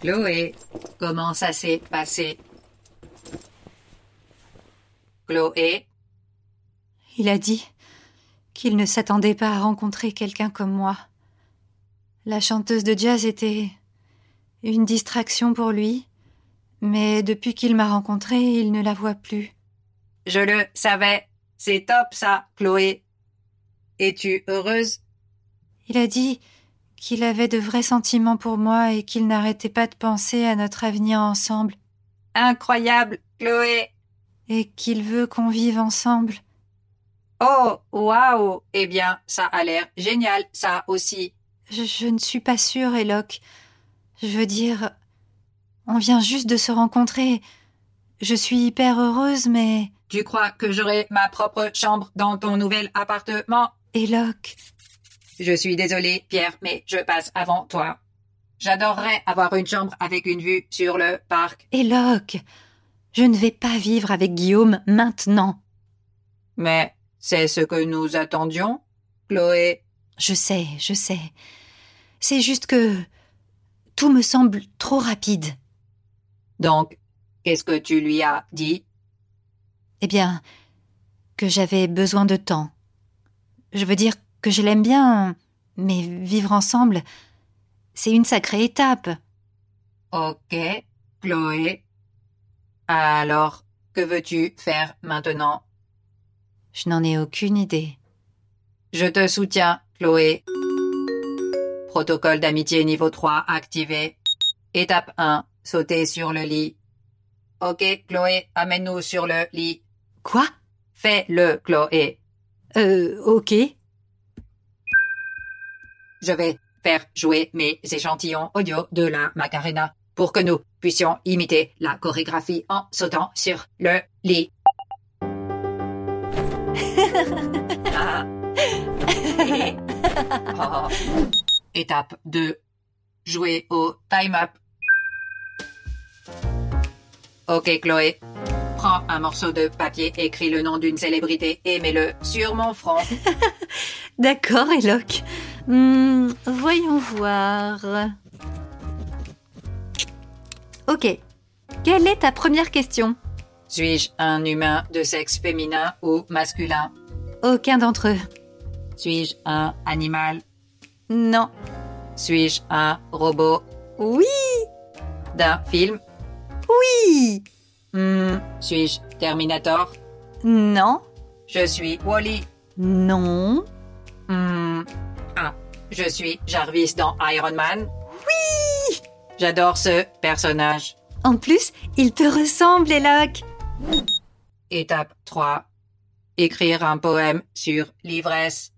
Chloé, comment ça s'est passé? Chloé, Il a dit qu'il ne s'attendait pas à rencontrer quelqu'un comme moi. La chanteuse de jazz était une distraction pour lui, mais depuis qu'il m'a rencontrée, il ne la voit plus. je le savais. C'est top ça, Chloé. Es-tu heureuse? Il a dit qu'il avait de vrais sentiments pour moi et qu'il n'arrêtait pas de penser à notre avenir ensemble Incroyable, Chloé. et qu'il veut qu'on vive ensemble. Oh, waouh. Eh bien, ça a l'air génial, ça aussi. Je, je ne suis pas sûre, Eloque. Je veux dire, on vient juste de se rencontrer. Je suis hyper heureuse, mais Tu crois que j'aurai ma propre chambre dans ton nouvel appartement? Eloque, Je suis désolée, Pierre, mais je passe avant toi. J'adorerais avoir une chambre avec une vue sur le parc. Eloque, je ne vais pas vivre avec Guillaume maintenant. Mais c'est ce que nous attendions, Chloé. Je sais, je sais. C'est juste que tout me semble trop rapide. Donc, qu'est-ce que tu lui as dit? Eh bien, que j'avais besoin de temps. Je veux dire que je l'aime bien, mais vivre ensemble, c'est une sacrée étape. Ok, Chloé. Alors, que veux-tu faire maintenant? Je n'en ai aucune idée. Je te soutiens, Chloé. Protocole d'amitié niveau 3 activé. Étape 1, sauter sur le lit. Ok, Chloé, amène-nous sur le lit. Quoi? Fais-le, Chloé. Euh, ok. Je vais faire jouer mes échantillons audio de la Macarena pour que nous puissions imiter la chorégraphie en sautant sur le lit. Étape 2. Jouer au time-up. Ok, Chloé. Prends un morceau de papier, écris le nom d'une célébrité et mets-le sur mon front. D'accord, Eloque. Hum, voyons voir. Ok. Quelle est ta première question? Suis-je un humain de sexe féminin ou masculin? Aucun d'entre eux. Suis-je un animal? Non. Suis-je un robot? Oui. D'un film? Oui. Mmh. Suis-je Terminator? Non. Je suis Wally. Non. Mmh. 1. Je suis Jarvis dans Iron Man. Oui J'adore ce personnage. En plus, il te ressemble, Eloc. Étape 3. Écrire un poème sur l'ivresse.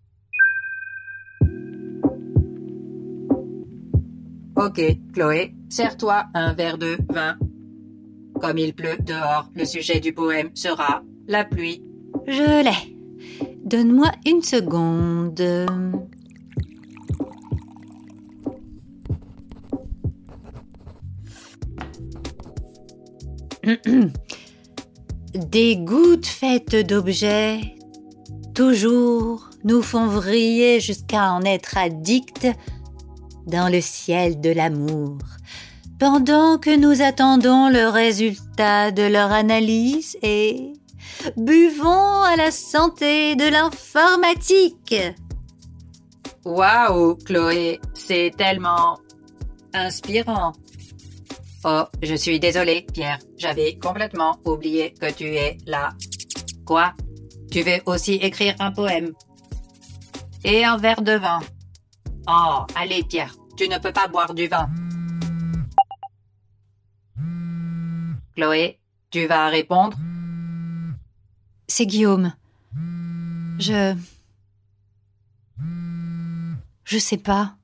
Ok, Chloé, sers-toi un verre de vin. Comme il pleut dehors, le sujet du poème sera la pluie. Je l'ai. Donne-moi une seconde. Des gouttes faites d'objets, toujours nous font vriller jusqu'à en être addicts dans le ciel de l'amour. Pendant que nous attendons le résultat de leur analyse et buvons à la santé de l'informatique. Waouh, Chloé, c'est tellement inspirant. Oh, je suis désolée, Pierre. J'avais complètement oublié que tu es là. Quoi? Tu veux aussi écrire un poème? Et un verre de vin. Oh, allez, Pierre, tu ne peux pas boire du vin. Chloé, tu vas répondre? C'est Guillaume. Je... Je sais pas.